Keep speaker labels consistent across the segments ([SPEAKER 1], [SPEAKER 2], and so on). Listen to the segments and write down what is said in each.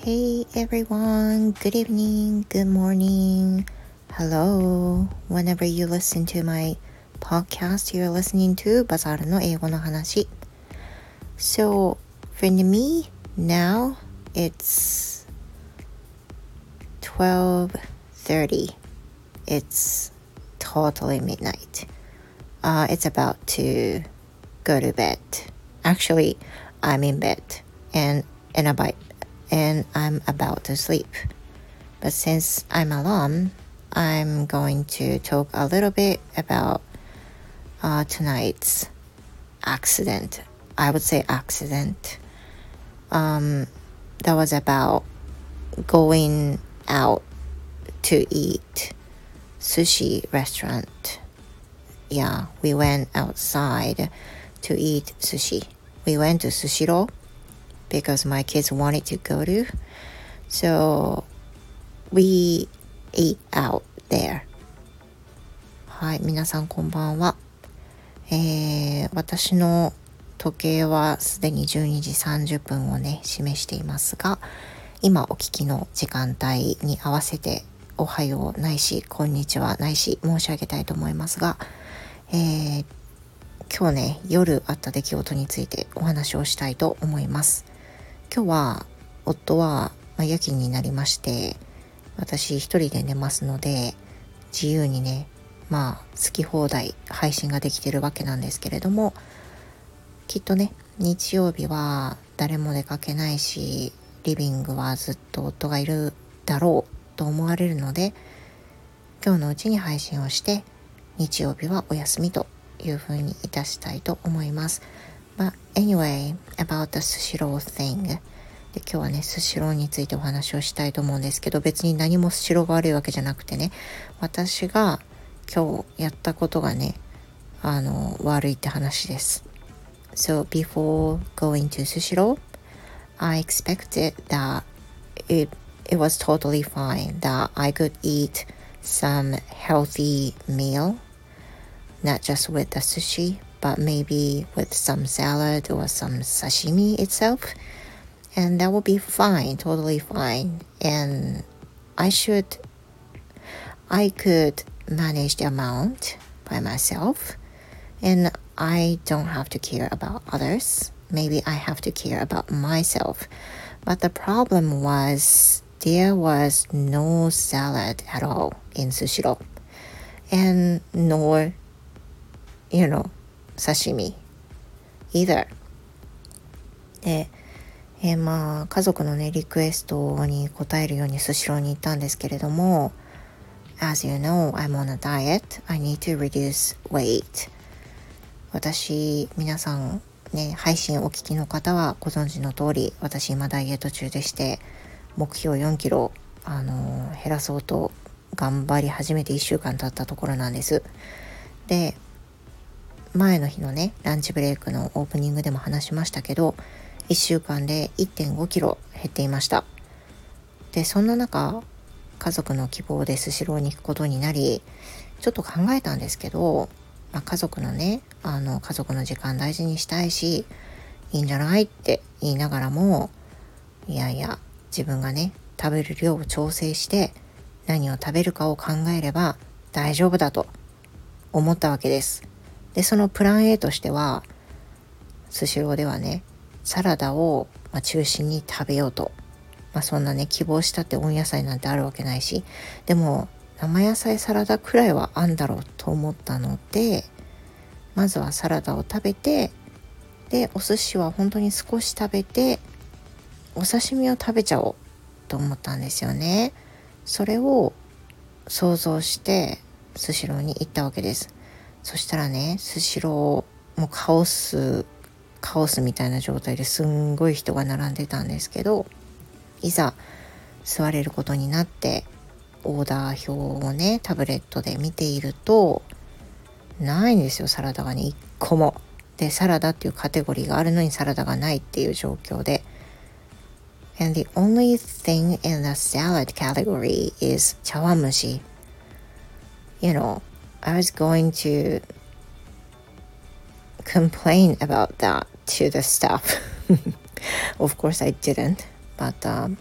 [SPEAKER 1] Hey everyone, good evening, good morning, hello. Whenever you listen to my podcast, you're listening to バザールの英語の話。So, for me, now it's 12.30. It's totally midnight. Uh, it's about to go to bed. Actually, I'm in bed and and about and I'm about to sleep. But since I'm alone, I'm going to talk a little bit about uh, tonight's accident. I would say accident. Um, that was about going out to eat sushi restaurant. Yeah, we went outside to eat sushi. We went to Sushiro because my kids wanted to go to. So we ate out there. はい、皆さんこんばんは。えー、私の時計はすでに12時30分をね、示していますが、今お聞きの時間帯に合わせておはようないし、こんにちはないし申し上げたいと思いますが、えー、今日ね、夜あった出来事についてお話をしたいと思います。今日は夫は、ま夜勤になりまして私一人で寝ますので自由にねまあ好き放題配信ができてるわけなんですけれどもきっとね日曜日は誰も出かけないしリビングはずっと夫がいるだろうと思われるので今日のうちに配信をして日曜日はお休みというふうにいたしたいと思います。But anyway, about the Sushiro thing. で今日はね、スシローについてお話をしたいと思うんですけど、別に何もスシローが悪いわけじゃなくてね、私が今日やったことがね、あの、悪いって話です。So before going to Sushiro, I expected that it, it was totally fine, that I could eat some healthy meal, not just with the sushi, but maybe with some salad or some sashimi itself. And that will be fine, totally fine. And I should, I could manage the amount by myself. And I don't have to care about others. Maybe I have to care about myself. But the problem was there was no salad at all in Sushiro. And nor, you know, sashimi either で、えー、まあ家族のねリクエストに応えるようにスシローに行ったんですけれども As you know, I'm on a diet. I need to reduce weight. 私、皆さんね、配信お聞きの方はご存知の通り、私今ダイエット中でして、目標4キロ、あのー減らそうと頑張り始めて1週間経ったところなんです。で、前の日のねランチブレイクのオープニングでも話しましたけど1週間で1.5キロ減っていました。でそんな中家族の希望でスシローに行くことになりちょっと考えたんですけど、まあ、家族のねあの家族の時間大事にしたいしいいんじゃないって言いながらもいやいや自分がね食べる量を調整して何を食べるかを考えれば大丈夫だと思ったわけです。でそのプラン A としてはスシローではねサラダを、ま中心に食べようと、まあ、そんなね希望したって温野菜なんてあるわけないし。でも生野菜サラダくらいはあんだろうと思ったのでまずはサラダを食べてでお寿司は本当に少し食べてお刺身を食べちゃおうと思ったんですよね。それを想像してスシローに行ったわけです。そしたらねスシローもうカオスカオスみたいな状態ですんごい人が並んでたんですけどいざ座れることになってオーダー表をねタブレットで見ているとないんですよサラダがね1個も。でサラダっていうカテゴリーがあるのにサラダがないっていう状況で。And the only thing in the salad category is 茶碗蒸し。You know, I was going to complain about that to the staff. of course, I didn't, but um,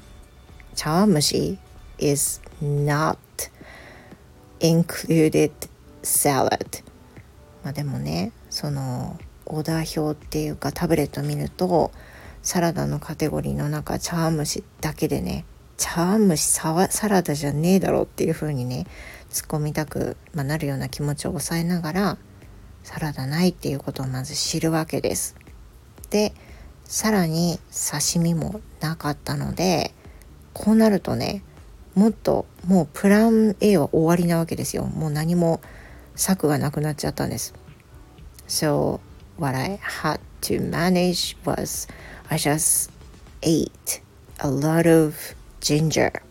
[SPEAKER 1] 茶碗蒸し is not included salad まあでもねそのオーダー表っていうかタブレット見るとサラダのカテゴリーの中茶碗蒸しだけでね茶碗蒸しサラダじゃねえだろっていう風にね突っ込みたく、まあ、なるような気持ちを抑えながらサラダないっていうことをまず知るわけです。でさらに刺身もなかったのでこうなるとねもっともうプラン A は終わりなわけですよもう何も策がなくなっちゃったんです So what I had to manage was I just ate a lot of ginger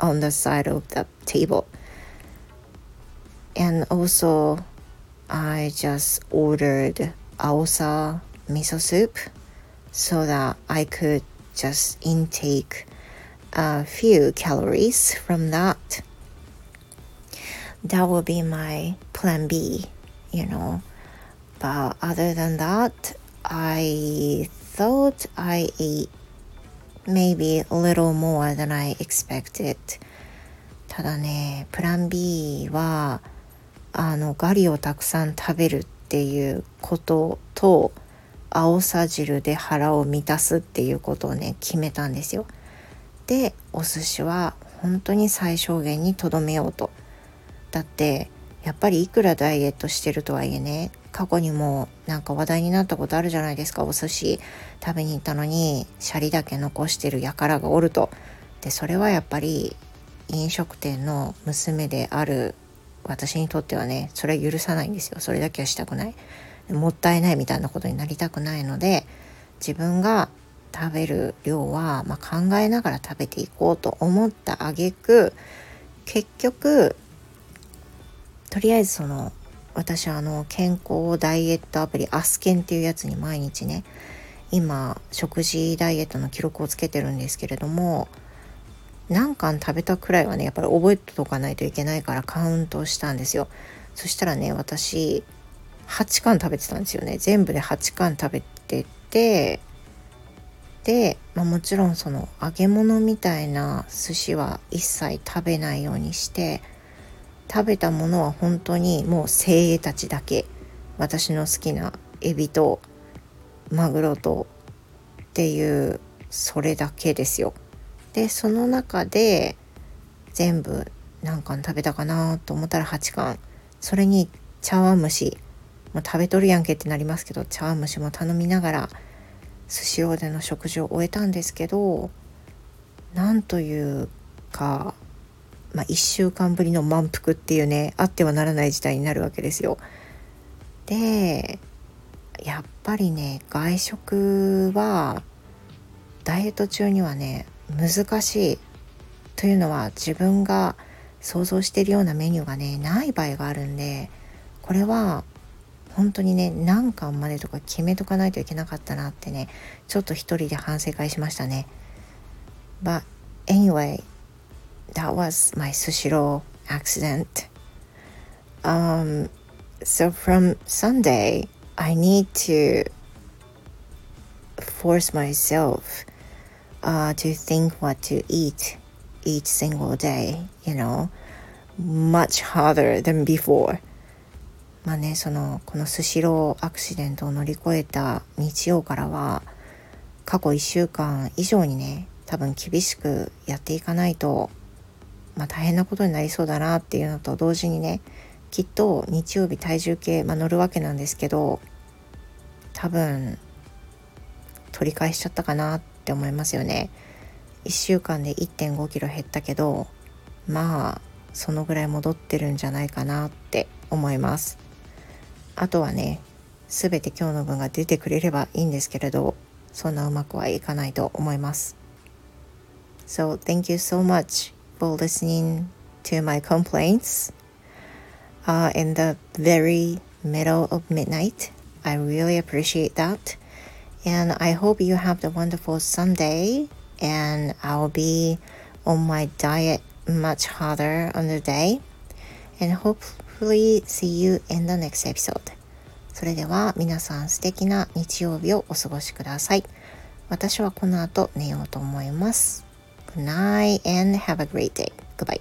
[SPEAKER 1] on the side of the table and also I just ordered aosa miso soup so that I could just intake a few calories from that. That will be my plan B, you know. But other than that, I thought I ate maybe a little more than I expected. ただね、プラン B はあのガリをたくさん食べるっていうことと青さ汁で腹を満たすっていうことをね決めたんですよ。でお寿司は本当に最小限にとどめようと。だってやっぱりいくらダイエットしてるとはいえね過去にもなんか話題になったことあるじゃないですか。お寿司食べに行ったのにシャリだけ残してる輩がおると。でそれはやっぱり飲食店の娘である私にとってはねそれは許さないんですよ。それだけはしたくない。もったいないみたいなことになりたくないので自分が食べる量は、まあ、考えながら食べていこうと思った挙句結局とりあえずその私あの健康ダイエットアプリアスケンっていうやつに毎日ね今食事ダイエットの記録をつけてるんですけれども何貫食べたくらいはねやっぱり覚えておかないといけないからカウントしたんですよ。そしたらね私8貫食べてたんですよね。全部で8貫食べててで、まあ、もちろんその揚げ物みたいな寿司は一切食べないようにして食べたものは本当にもう精鋭たちだけ。私の好きなエビとマグロとっていうそれだけですよ。でその中で全部何貫食べたかなと思ったら8貫。それに茶碗蒸し。もう食べとるやんけってなりますけど茶碗蒸しも頼みながらスシローでの食事を終えたんですけどなんというか、まあ、1週間ぶりの満腹っていうねあってはならない事態になるわけですよ。でやっぱりね外食はダイエット中にはね難しいというのは自分が想像してるようなメニューがねない場合があるんでこれは本当にね何巻までとか決めとかないといけなかったなってねちょっと一人で反省会しましたね But anyway that was my Sushiro accident um so from Sunday I need to force myself uh, to think what to eat each single day you know much harder than before まあねそのこのスシローアクシデントを乗り越えた日曜からは過去1週間以上にね多分厳しくやっていかないと、まあ、大変なことになりそうだなっていうのと同時にねきっと日曜日体重計、まあ、乗るわけなんですけど多分取り返しちゃったかなって思いますよね。1週間で1 5キロ減ったけどまあそのぐらい戻ってるんじゃないかなって思います。あとはね全て今日の分が出てくれればいいんですけれどそんなうまくはいかないと思います So thank you so much for listening to my complaints uh, in the very middle of midnight I really appreciate that and I hope you have a wonderful Sunday and I'll be on my diet much harder on the day and hope hopefully see you in the next episode. それでは皆さん素敵な日曜日をお過ごしください。私はこの後寝ようと思います。 Night and have a great day. Goodbye.